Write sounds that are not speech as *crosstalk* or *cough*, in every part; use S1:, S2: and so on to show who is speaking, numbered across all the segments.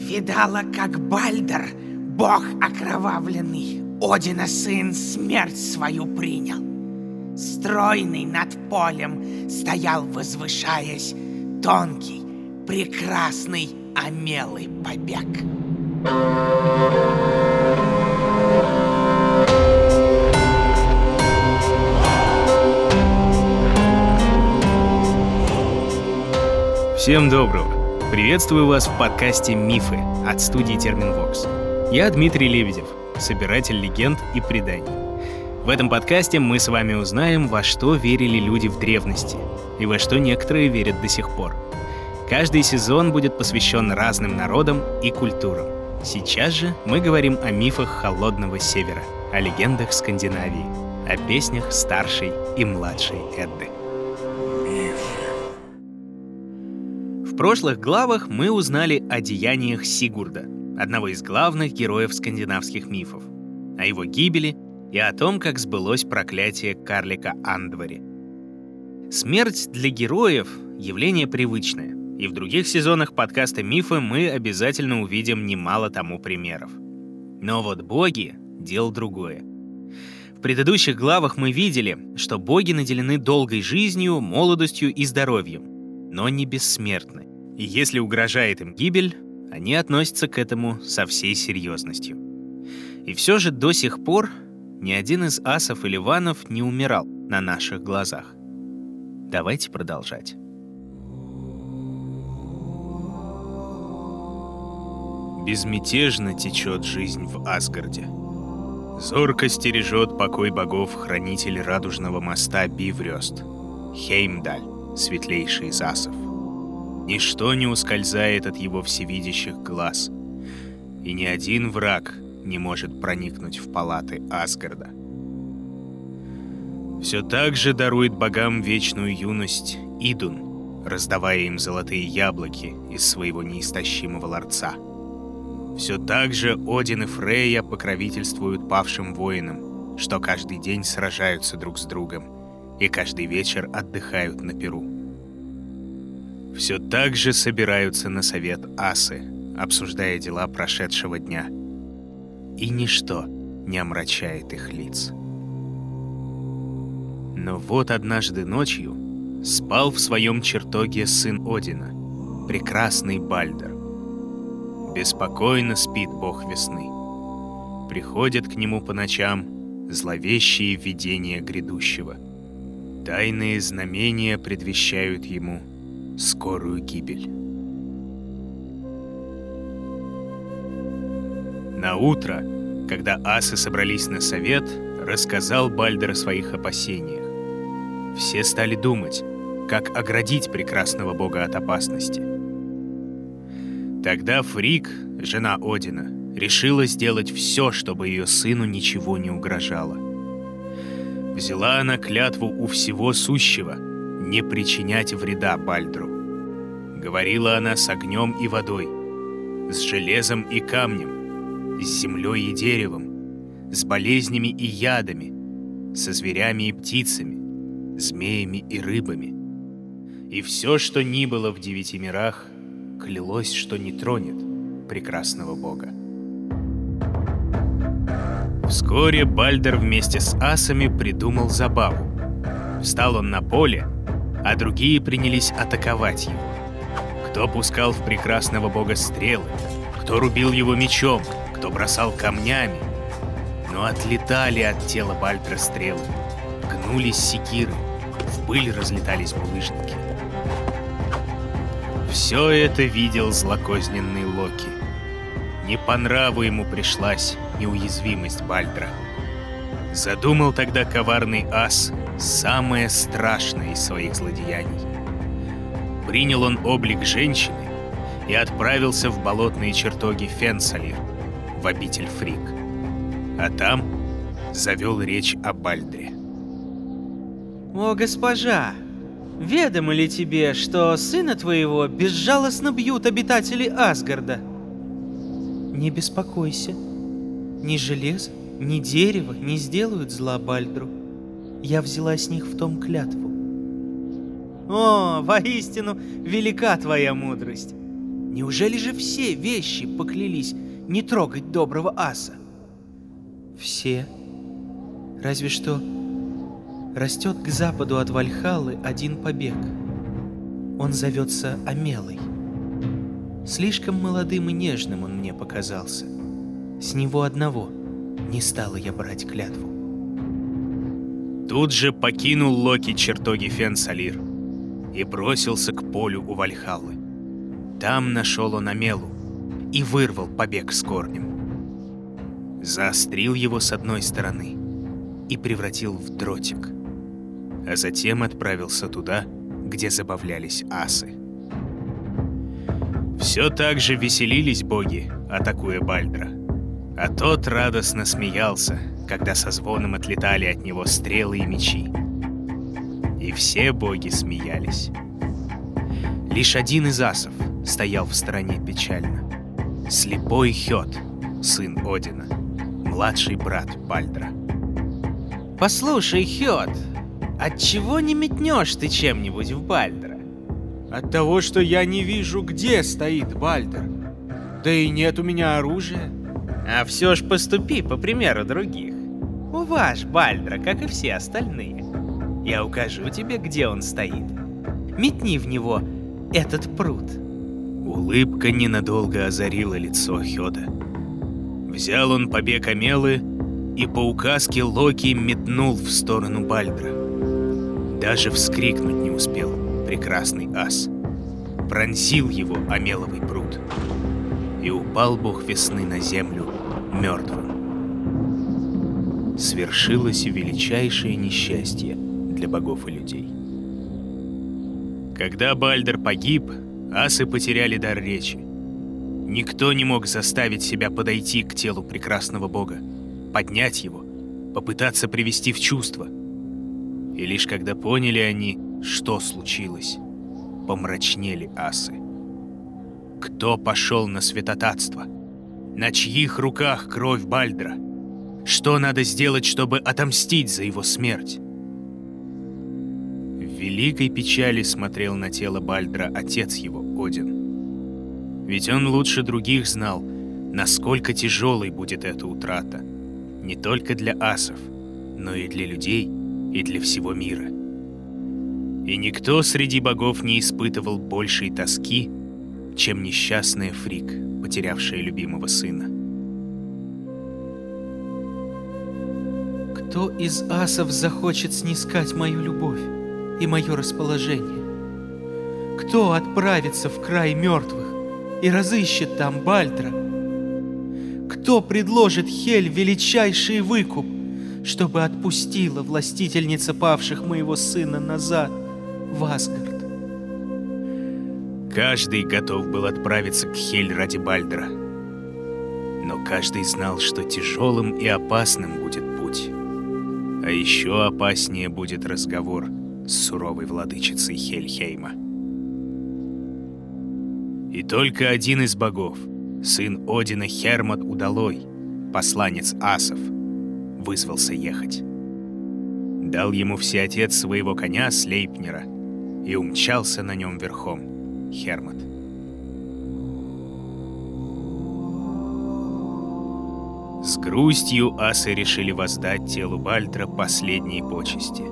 S1: Видала, как Бальдер, бог окровавленный, Одина сын смерть свою принял. Стройный над полем стоял, возвышаясь, Тонкий, прекрасный, омелый побег.
S2: Всем доброго! Приветствую вас в подкасте «Мифы» от студии Терминвокс. Я Дмитрий Лебедев, собиратель легенд и преданий. В этом подкасте мы с вами узнаем, во что верили люди в древности и во что некоторые верят до сих пор. Каждый сезон будет посвящен разным народам и культурам. Сейчас же мы говорим о мифах Холодного Севера, о легендах Скандинавии, о песнях старшей и младшей Эдды. Прошлых главах мы узнали о деяниях Сигурда, одного из главных героев скандинавских мифов, о его гибели и о том, как сбылось проклятие карлика Андвари. Смерть для героев — явление привычное, и в других сезонах подкаста «Мифы» мы обязательно увидим немало тому примеров. Но вот боги — дело другое. В предыдущих главах мы видели, что боги наделены долгой жизнью, молодостью и здоровьем, но не бессмертны. И если угрожает им гибель, они относятся к этому со всей серьезностью. И все же до сих пор ни один из асов или ванов не умирал на наших глазах. Давайте продолжать. Безмятежно течет жизнь в Асгарде. Зорко стережет покой богов хранитель радужного моста Биврёст, Хеймдаль, светлейший из асов. Ничто не ускользает от его всевидящих глаз, и ни один враг не может проникнуть в палаты Асгарда. Все так же дарует богам вечную юность Идун, раздавая им золотые яблоки из своего неистощимого ларца. Все так же Один и Фрейя покровительствуют павшим воинам, что каждый день сражаются друг с другом и каждый вечер отдыхают на Перу все так же собираются на совет асы, обсуждая дела прошедшего дня. И ничто не омрачает их лиц. Но вот однажды ночью спал в своем чертоге сын Одина, прекрасный Бальдер. Беспокойно спит бог весны. Приходят к нему по ночам зловещие видения грядущего. Тайные знамения предвещают ему — скорую гибель. На утро, когда асы собрались на совет, рассказал Бальдер о своих опасениях. Все стали думать, как оградить прекрасного бога от опасности. Тогда Фрик, жена Одина, решила сделать все, чтобы ее сыну ничего не угрожало. Взяла она клятву у всего сущего — не причинять вреда Бальдру. Говорила она с огнем и водой, с железом и камнем, с землей и деревом, с болезнями и ядами, со зверями и птицами, змеями и рыбами. И все, что ни было в девяти мирах, клялось, что не тронет прекрасного бога. Вскоре Бальдер вместе с асами придумал забаву. Встал он на поле а другие принялись атаковать его. Кто пускал в прекрасного бога стрелы, кто рубил его мечом, кто бросал камнями. Но отлетали от тела Бальтра стрелы, гнулись секиры, в пыль разлетались булыжники. Все это видел злокозненный Локи. Не по нраву ему пришлась неуязвимость Бальдра. Задумал тогда коварный ас самое страшное из своих злодеяний. Принял он облик женщины и отправился в болотные чертоги Фенсалир, в обитель Фрик. А там завел речь о Бальдре.
S3: «О, госпожа, ведомо ли тебе, что сына твоего безжалостно бьют обитатели Асгарда?» «Не беспокойся. Ни железо, ни дерево не сделают зла Бальдру я взяла с них в том клятву.
S1: О, воистину, велика твоя мудрость.
S3: Неужели же все вещи поклялись не трогать доброго аса? Все. Разве что растет к западу от Вальхалы один побег. Он зовется Амелой. Слишком молодым и нежным он мне показался. С него одного не стала я брать клятву.
S2: Тут же покинул Локи чертоги Фенсалир и бросился к полю у Вальхаллы. Там нашел он Амелу и вырвал побег с корнем. Заострил его с одной стороны и превратил в дротик, а затем отправился туда, где забавлялись асы. Все так же веселились боги, атакуя Бальдра. А тот радостно смеялся, когда со звоном отлетали от него стрелы и мечи. И все боги смеялись. Лишь один из асов стоял в стороне печально. Слепой Хет, сын Одина, младший брат Бальдра.
S3: «Послушай, Хет, отчего не метнешь ты чем-нибудь в Бальдра?»
S4: «От того, что я не вижу, где стоит Бальдр. Да и нет у меня оружия».
S3: «А все ж поступи по примеру других. Уваж Бальдра, как и все остальные. Я укажу тебе, где он стоит. Метни в него этот пруд.
S2: Улыбка ненадолго озарила лицо Хёда. Взял он побег Амелы и по указке Локи метнул в сторону Бальдра. Даже вскрикнуть не успел прекрасный ас. Пронзил его Амеловый пруд. И упал бог весны на землю мертвым свершилось величайшее несчастье для богов и людей. Когда Бальдер погиб, асы потеряли дар речи. Никто не мог заставить себя подойти к телу прекрасного бога, поднять его, попытаться привести в чувство. И лишь когда поняли они, что случилось, помрачнели асы. Кто пошел на святотатство? На чьих руках кровь Бальдра? Что надо сделать, чтобы отомстить за его смерть? В великой печали смотрел на тело Бальдра отец его, Один. Ведь он лучше других знал, насколько тяжелой будет эта утрата. Не только для асов, но и для людей, и для всего мира. И никто среди богов не испытывал большей тоски, чем несчастная Фрик, потерявшая любимого сына.
S3: Кто из асов захочет снискать мою любовь и мое расположение? Кто отправится в край мертвых и разыщет там Бальтра? Кто предложит Хель величайший выкуп, чтобы отпустила властительница павших моего сына назад в Асгард?
S2: Каждый готов был отправиться к Хель ради Бальдра. Но каждый знал, что тяжелым и опасным будет. А еще опаснее будет разговор с суровой владычицей Хельхейма. И только один из богов, сын Одина Хермот Удалой, посланец асов, вызвался ехать. Дал ему всеотец своего коня Слейпнера и умчался на нем верхом, Хермот. С грустью асы решили воздать телу Бальтра последние почести.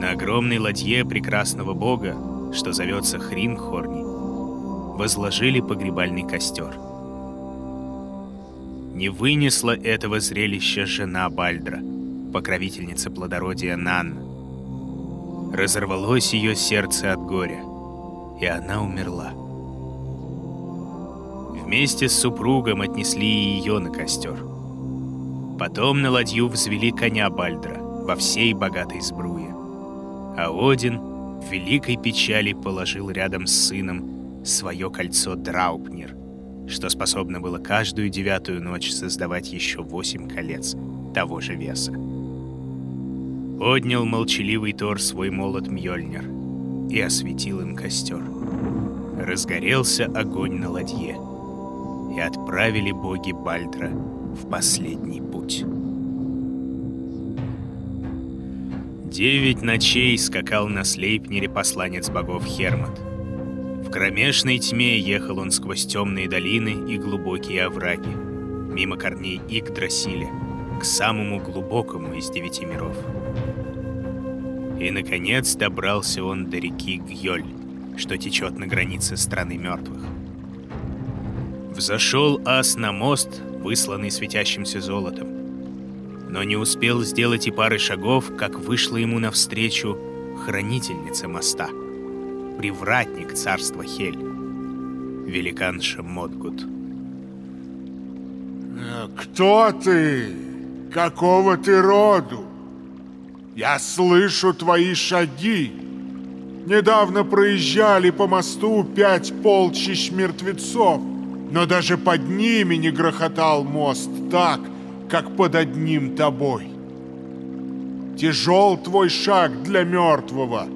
S2: На огромной ладье прекрасного бога, что зовется Хринхорни, возложили погребальный костер. Не вынесла этого зрелища жена Бальдра, покровительница плодородия Нанна. Разорвалось ее сердце от горя, и она умерла. Вместе с супругом отнесли ее на костер. Потом на ладью взвели коня Бальдра во всей богатой сбруе. А Один в великой печали положил рядом с сыном свое кольцо Драупнир, что способно было каждую девятую ночь создавать еще восемь колец того же веса. Поднял молчаливый Тор свой молот Мьёльнир и осветил им костер. Разгорелся огонь на ладье — и отправили боги Бальдра в последний путь. Девять ночей скакал на Слейпнере посланец богов Хермот. В кромешной тьме ехал он сквозь темные долины и глубокие овраги, мимо корней Игдрасиля, к самому глубокому из девяти миров. И, наконец, добрался он до реки Гьоль, что течет на границе страны мертвых. Взошел ас на мост, высланный светящимся золотом. Но не успел сделать и пары шагов, как вышла ему навстречу хранительница моста, привратник царства Хель, великанша Модгут.
S5: Кто ты? Какого ты роду? Я слышу твои шаги. Недавно проезжали по мосту пять полчищ мертвецов, но даже под ними не грохотал мост так, как под одним тобой. Тяжел твой шаг для мертвого,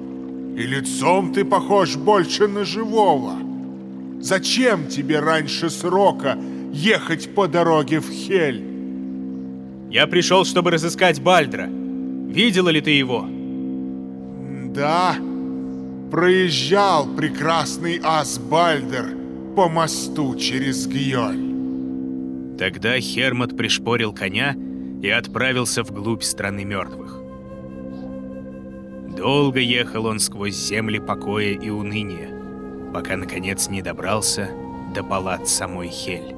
S5: и лицом ты похож больше на живого. Зачем тебе раньше срока ехать по дороге в Хель?
S4: Я пришел, чтобы разыскать Бальдра. Видела ли ты его?
S5: Да, проезжал прекрасный ас Бальдер по мосту через Гьоль.
S2: Тогда Хермот пришпорил коня и отправился вглубь страны мертвых. Долго ехал он сквозь земли покоя и уныния, пока, наконец, не добрался до палат самой Хель.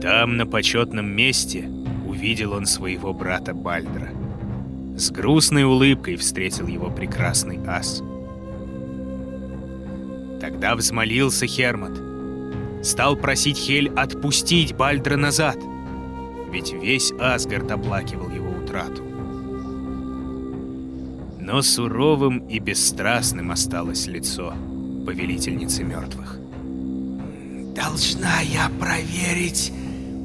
S2: Там, на почетном месте, увидел он своего брата Бальдра. С грустной улыбкой встретил его прекрасный ас. Тогда взмолился Хермот. Стал просить Хель отпустить Бальдра назад, ведь весь Асгард оплакивал его утрату. Но суровым и бесстрастным осталось лицо повелительницы мертвых.
S1: Должна я проверить,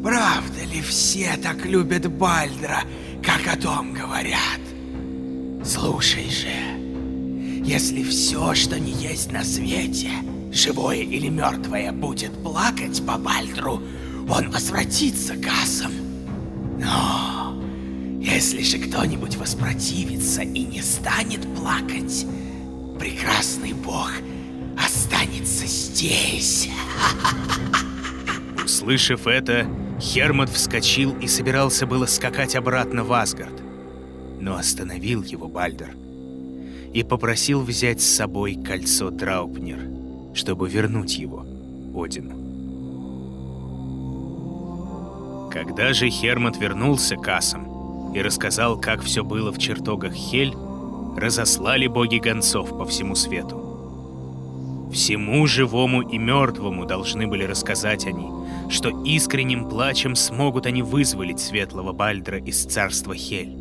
S1: правда ли все так любят Бальдра, как о том говорят. Слушай же, если все, что не есть на свете, живое или мертвое, будет плакать по Бальдру, он возвратится к асам. Но если же кто-нибудь воспротивится и не станет плакать, прекрасный бог останется здесь.
S2: Услышав это, Хермот вскочил и собирался было скакать обратно в Асгард. Но остановил его Бальдер и попросил взять с собой кольцо Траупнер, чтобы вернуть его Одину. Когда же Хермот вернулся к Асам и рассказал, как все было в чертогах Хель, разослали боги гонцов по всему свету. Всему живому и мертвому должны были рассказать они, что искренним плачем смогут они вызволить светлого Бальдра из царства Хель.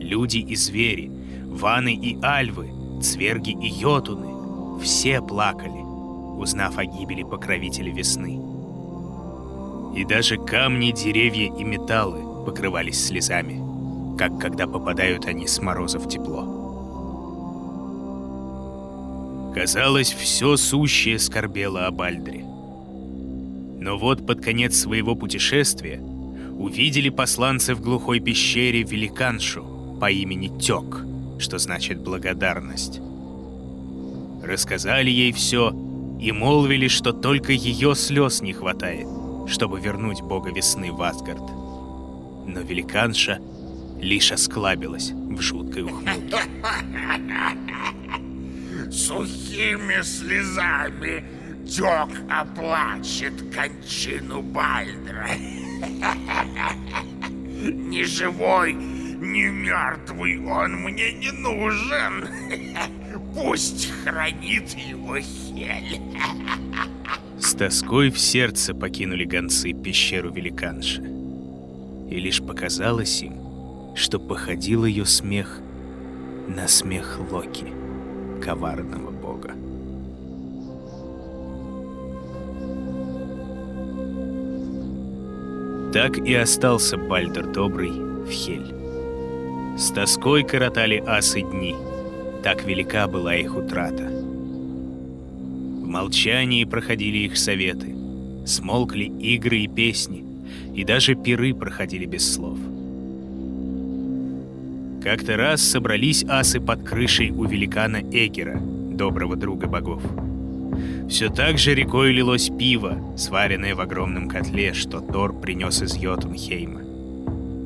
S2: Люди и звери, ваны и альвы, цверги и йотуны, все плакали, узнав о гибели покровителя весны. И даже камни, деревья и металлы покрывались слезами, как когда попадают они с мороза в тепло. Казалось, все сущее скорбело о Бальдре. Но вот под конец своего путешествия увидели посланцы в глухой пещере великаншу по имени Тек, что значит благодарность. Рассказали ей все и молвили, что только ее слез не хватает, чтобы вернуть бога весны в Асгард. Но великанша лишь осклабилась в жуткой ухмылке. *laughs*
S5: Сухими слезами Тек оплачет кончину Бальдра. *laughs* Ни живой, ни мертвый он мне не нужен. *laughs* Пусть хранит его Хель. *laughs*
S2: С тоской в сердце покинули гонцы пещеру великанши. И лишь показалось им, что походил ее смех на смех Локи, коварного бога. Так и остался Бальдер Добрый в Хель. С тоской коротали асы дни, так велика была их утрата. В молчании проходили их советы, смолкли игры и песни, и даже пиры проходили без слов. Как-то раз собрались асы под крышей у великана Эгера, доброго друга богов. Все так же рекой лилось пиво, сваренное в огромном котле, что Тор принес из Йотунхейма.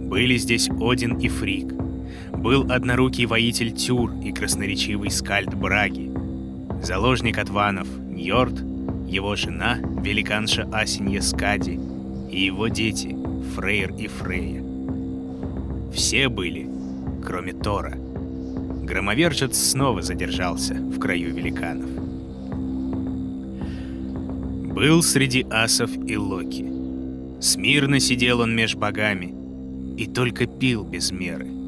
S2: Были здесь Один и Фрик. Был однорукий воитель Тюр и красноречивый скальд Браги. Заложник Атванов Ньорд, его жена, великанша Асинья Скади, и его дети Фрейр и Фрея. Все были, кроме Тора. Громовержец снова задержался в краю великанов. Был среди асов и Локи. Смирно сидел он меж богами и только пил без меры.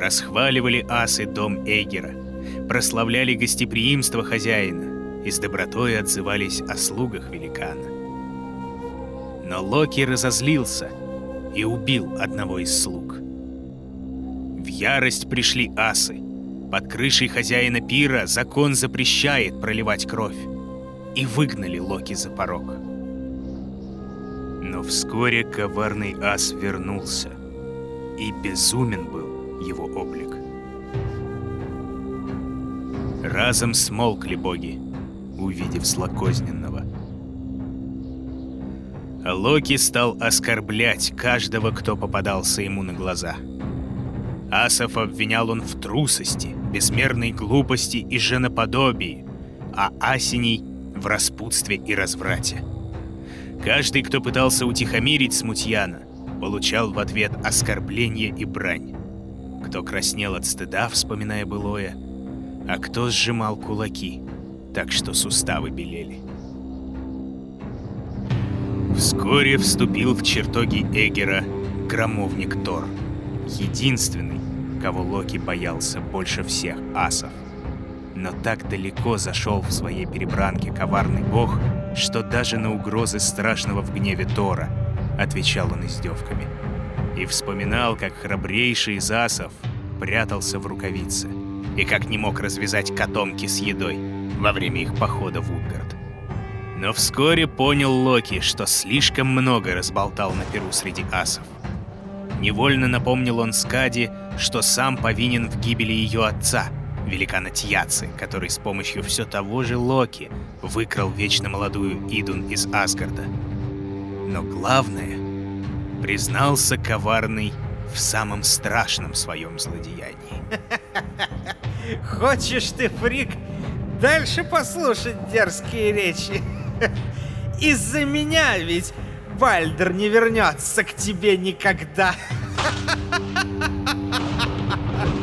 S2: Расхваливали асы дом Эгера, прославляли гостеприимство хозяина и с добротой отзывались о слугах великана. Но Локи разозлился и убил одного из слуг. В ярость пришли асы. Под крышей хозяина пира закон запрещает проливать кровь и выгнали Локи за порог. Но вскоре коварный ас вернулся, и безумен был его облик. Разом смолкли боги, увидев злокозненного. А Локи стал оскорблять каждого, кто попадался ему на глаза. Асов обвинял он в трусости, безмерной глупости и женоподобии, а Асиней в распутстве и разврате. Каждый, кто пытался утихомирить смутьяна, получал в ответ оскорбление и брань. Кто краснел от стыда, вспоминая былое, а кто сжимал кулаки, так что суставы белели. Вскоре вступил в чертоги Эгера громовник Тор, единственный, кого Локи боялся больше всех асов. Но так далеко зашел в своей перебранке коварный бог, что даже на угрозы страшного в гневе Тора отвечал он издевками. И вспоминал, как храбрейший из асов прятался в рукавице, и как не мог развязать котомки с едой во время их похода в Утгард. Но вскоре понял Локи, что слишком много разболтал на перу среди асов. Невольно напомнил он Скади, что сам повинен в гибели ее отца — великана Тьяцы, который с помощью все того же Локи выкрал вечно молодую Идун из Асгарда. Но главное, признался коварный в самом страшном своем злодеянии. *laughs*
S3: Хочешь ты, фрик, дальше послушать дерзкие речи? *laughs* Из-за меня ведь Бальдер не вернется к тебе никогда. *laughs*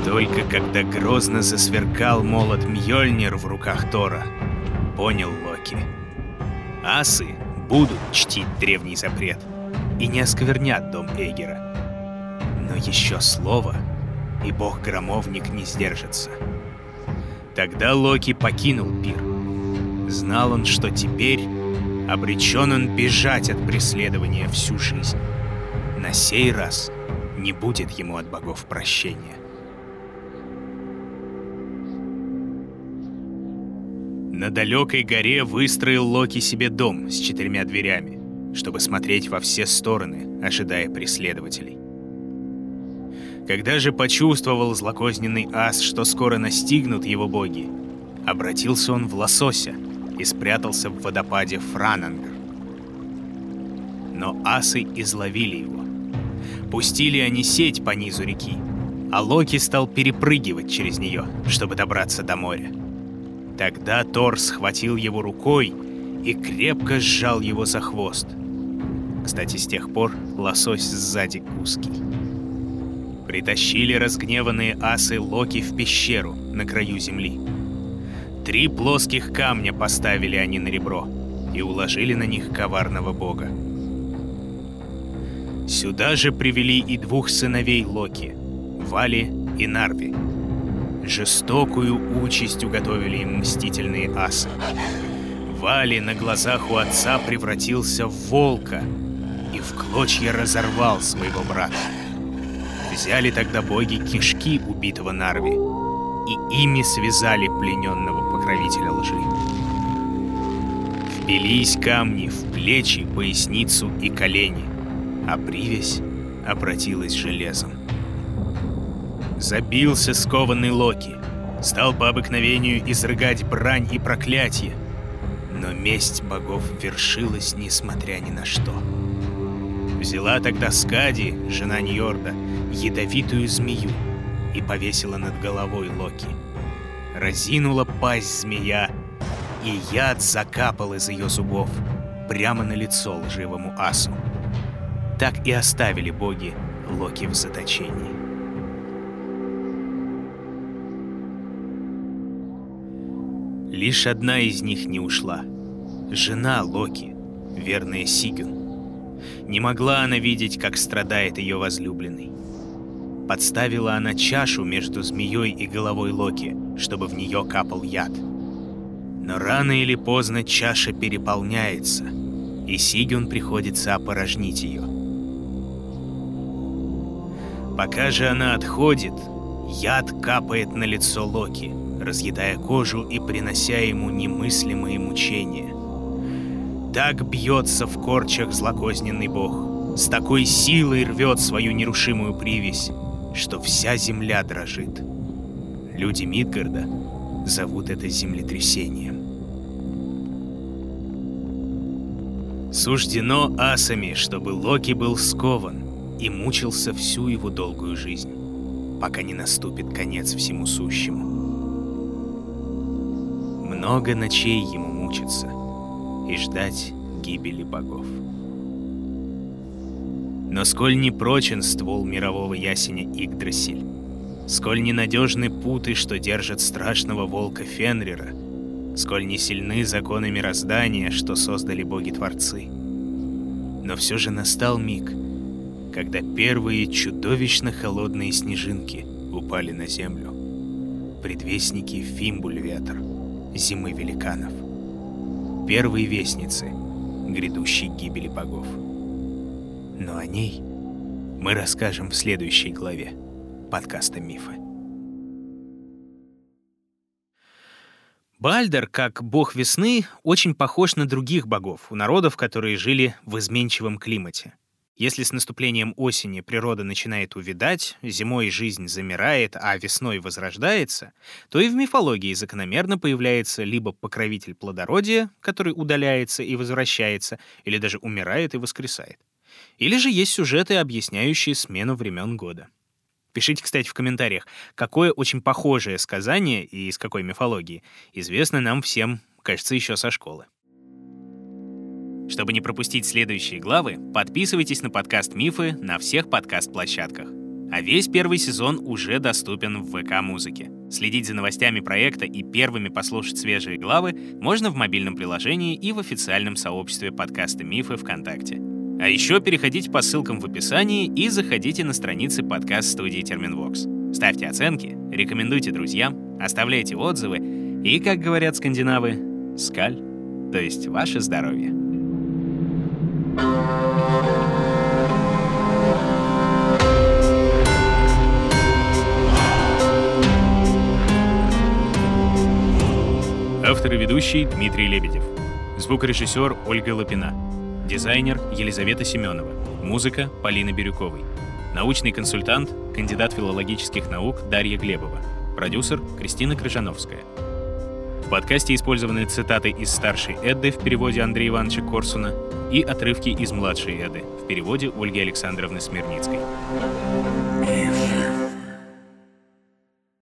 S2: Только когда грозно засверкал молот Мьёльнир в руках Тора, понял Локи. Асы будут чтить древний запрет и не осквернят дом Эгера. Но еще слово, и бог-громовник не сдержится. Тогда Локи покинул пир. Знал он, что теперь обречен он бежать от преследования всю жизнь. На сей раз не будет ему от богов прощения. На далекой горе выстроил Локи себе дом с четырьмя дверями, чтобы смотреть во все стороны, ожидая преследователей. Когда же почувствовал злокозненный ас, что скоро настигнут его боги, обратился он в лосося и спрятался в водопаде Франангр. Но асы изловили его. Пустили они сеть по низу реки, а Локи стал перепрыгивать через нее, чтобы добраться до моря. Тогда Тор схватил его рукой и крепко сжал его за хвост. Кстати, с тех пор лосось сзади узкий. Притащили разгневанные асы Локи в пещеру на краю земли. Три плоских камня поставили они на ребро и уложили на них коварного бога. Сюда же привели и двух сыновей Локи — Вали и Нарви — Жестокую участь уготовили им мстительные асы. Вали на глазах у отца превратился в волка и в клочья разорвал своего брата. Взяли тогда боги кишки убитого Нарви и ими связали плененного покровителя лжи. Впились камни в плечи, поясницу и колени, а привязь обратилась железом. Забился скованный Локи. Стал по обыкновению изрыгать брань и проклятие. Месть богов вершилась, несмотря ни на что. Взяла тогда Скади, жена Ньорда, ядовитую змею и повесила над головой Локи. Разинула пасть змея, и яд закапал из ее зубов прямо на лицо лживому асу. Так и оставили боги Локи в заточении. Лишь одна из них не ушла. Жена Локи, верная Сигюн. Не могла она видеть, как страдает ее возлюбленный. Подставила она чашу между змеей и головой Локи, чтобы в нее капал яд. Но рано или поздно чаша переполняется, и Сигюн приходится опорожнить ее. Пока же она отходит, яд капает на лицо Локи, разъедая кожу и принося ему немыслимые мучения. Так бьется в корчах злокозненный бог, с такой силой рвет свою нерушимую привязь, что вся земля дрожит. Люди Мидгарда зовут это землетрясением. Суждено асами, чтобы Локи был скован и мучился всю его долгую жизнь, пока не наступит конец всему сущему. Много ночей ему мучиться и ждать гибели богов. Но сколь непрочен ствол мирового ясеня Игдрасиль, сколь ненадежны путы, что держат страшного волка Фенрира, сколь не сильны законы мироздания, что создали боги-творцы. Но все же настал миг, когда первые чудовищно холодные снежинки упали на землю. Предвестники Фимбуль-ветр, зимы великанов. Первые вестницы грядущей гибели богов. Но о ней мы расскажем в следующей главе подкаста «Мифы». Бальдер, как бог весны, очень похож на других богов, у народов, которые жили в изменчивом климате. Если с наступлением осени природа начинает увядать, зимой жизнь замирает, а весной возрождается, то и в мифологии закономерно появляется либо покровитель плодородия, который удаляется и возвращается, или даже умирает и воскресает. Или же есть сюжеты, объясняющие смену времен года. Пишите, кстати, в комментариях, какое очень похожее сказание и из какой мифологии известно нам всем, кажется, еще со школы. Чтобы не пропустить следующие главы, подписывайтесь на подкаст «Мифы» на всех подкаст-площадках. А весь первый сезон уже доступен в ВК-музыке. Следить за новостями проекта и первыми послушать свежие главы можно в мобильном приложении и в официальном сообществе подкаста «Мифы» ВКонтакте. А еще переходите по ссылкам в описании и заходите на страницы подкаст-студии Терминвокс. Ставьте оценки, рекомендуйте друзьям, оставляйте отзывы и, как говорят скандинавы, скаль, то есть ваше здоровье. Автор и ведущий Дмитрий Лебедев. Звукорежиссер Ольга Лапина. Дизайнер Елизавета Семенова. Музыка Полина Бирюковой. Научный консультант, кандидат филологических наук Дарья Глебова. Продюсер Кристина Крыжановская. В подкасте использованы цитаты из старшей Эдды в переводе Андрея Ивановича Корсуна и отрывки из младшей Эды в переводе Ольги Александровны Смирницкой.